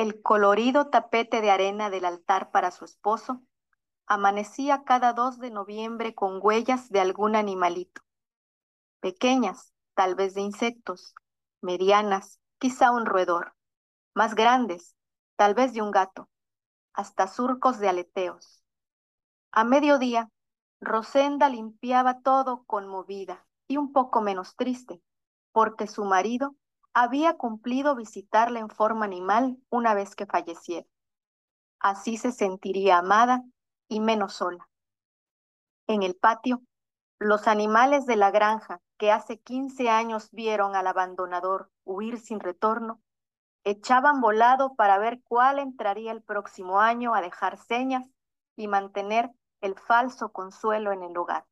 El colorido tapete de arena del altar para su esposo amanecía cada 2 de noviembre con huellas de algún animalito. Pequeñas, tal vez de insectos, medianas, quizá un roedor, más grandes, tal vez de un gato, hasta surcos de aleteos. A mediodía, Rosenda limpiaba todo conmovida y un poco menos triste, porque su marido había cumplido visitarla en forma animal una vez que falleciera. Así se sentiría amada y menos sola. En el patio, los animales de la granja que hace 15 años vieron al abandonador huir sin retorno, echaban volado para ver cuál entraría el próximo año a dejar señas y mantener el falso consuelo en el hogar.